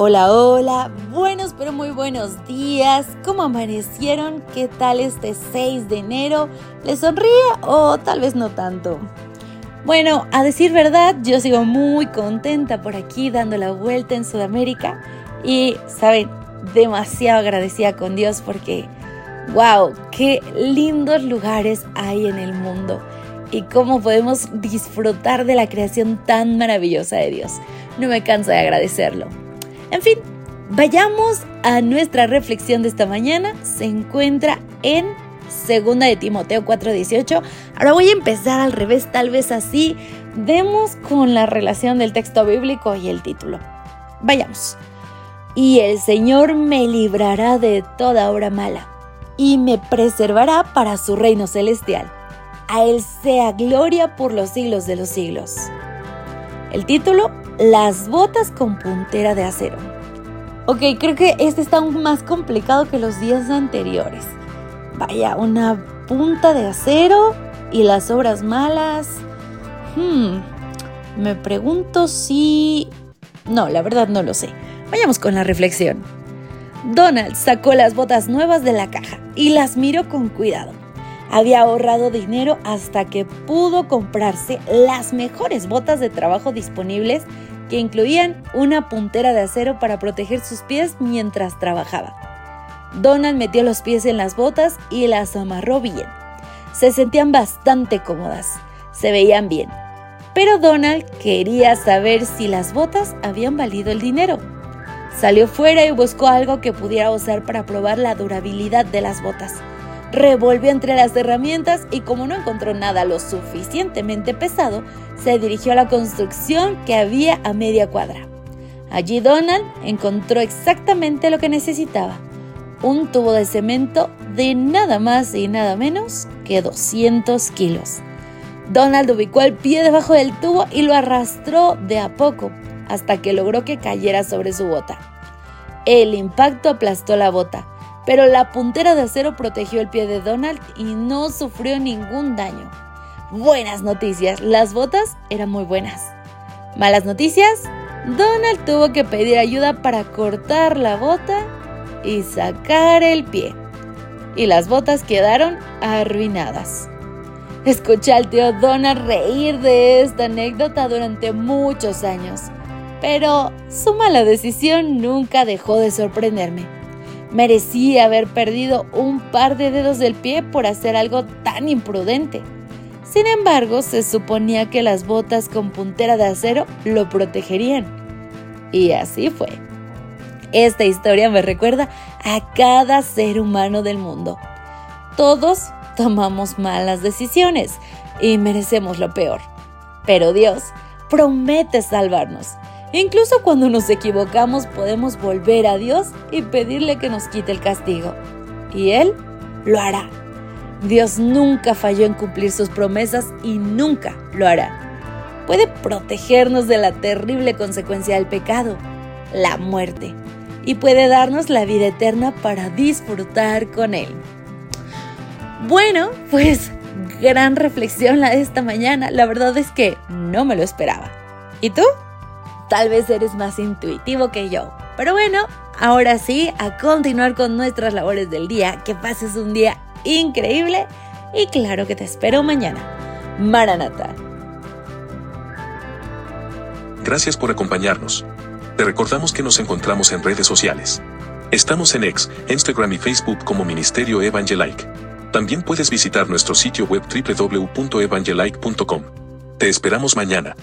Hola, hola, buenos pero muy buenos días. ¿Cómo amanecieron? ¿Qué tal este 6 de enero? ¿Les sonríe o tal vez no tanto? Bueno, a decir verdad, yo sigo muy contenta por aquí dando la vuelta en Sudamérica y, saben, demasiado agradecida con Dios porque, wow, qué lindos lugares hay en el mundo y cómo podemos disfrutar de la creación tan maravillosa de Dios. No me canso de agradecerlo. En fin, vayamos a nuestra reflexión de esta mañana. Se encuentra en Segunda de Timoteo 4:18. Ahora voy a empezar al revés, tal vez así. Demos con la relación del texto bíblico y el título. Vayamos. Y el Señor me librará de toda obra mala y me preservará para su reino celestial. A Él sea gloria por los siglos de los siglos. El título, las botas con puntera de acero. Ok, creo que este está aún más complicado que los días anteriores. Vaya, una punta de acero y las obras malas. Hmm, me pregunto si... No, la verdad no lo sé. Vayamos con la reflexión. Donald sacó las botas nuevas de la caja y las miró con cuidado. Había ahorrado dinero hasta que pudo comprarse las mejores botas de trabajo disponibles que incluían una puntera de acero para proteger sus pies mientras trabajaba. Donald metió los pies en las botas y las amarró bien. Se sentían bastante cómodas, se veían bien. Pero Donald quería saber si las botas habían valido el dinero. Salió fuera y buscó algo que pudiera usar para probar la durabilidad de las botas revolvió entre las herramientas y como no encontró nada lo suficientemente pesado, se dirigió a la construcción que había a media cuadra. Allí Donald encontró exactamente lo que necesitaba, un tubo de cemento de nada más y nada menos que 200 kilos. Donald ubicó el pie debajo del tubo y lo arrastró de a poco hasta que logró que cayera sobre su bota. El impacto aplastó la bota, pero la puntera de acero protegió el pie de Donald y no sufrió ningún daño. Buenas noticias, las botas eran muy buenas. Malas noticias, Donald tuvo que pedir ayuda para cortar la bota y sacar el pie. Y las botas quedaron arruinadas. Escuché al tío Donald reír de esta anécdota durante muchos años, pero su mala decisión nunca dejó de sorprenderme. Merecía haber perdido un par de dedos del pie por hacer algo tan imprudente. Sin embargo, se suponía que las botas con puntera de acero lo protegerían. Y así fue. Esta historia me recuerda a cada ser humano del mundo. Todos tomamos malas decisiones y merecemos lo peor. Pero Dios promete salvarnos Incluso cuando nos equivocamos podemos volver a Dios y pedirle que nos quite el castigo. Y Él lo hará. Dios nunca falló en cumplir sus promesas y nunca lo hará. Puede protegernos de la terrible consecuencia del pecado, la muerte, y puede darnos la vida eterna para disfrutar con Él. Bueno, pues gran reflexión la de esta mañana. La verdad es que no me lo esperaba. ¿Y tú? Tal vez eres más intuitivo que yo. Pero bueno, ahora sí, a continuar con nuestras labores del día. Que pases un día increíble y claro que te espero mañana. Maranata. Gracias por acompañarnos. Te recordamos que nos encontramos en redes sociales. Estamos en X, Instagram y Facebook como Ministerio Evangelike. También puedes visitar nuestro sitio web www.evangelike.com. Te esperamos mañana.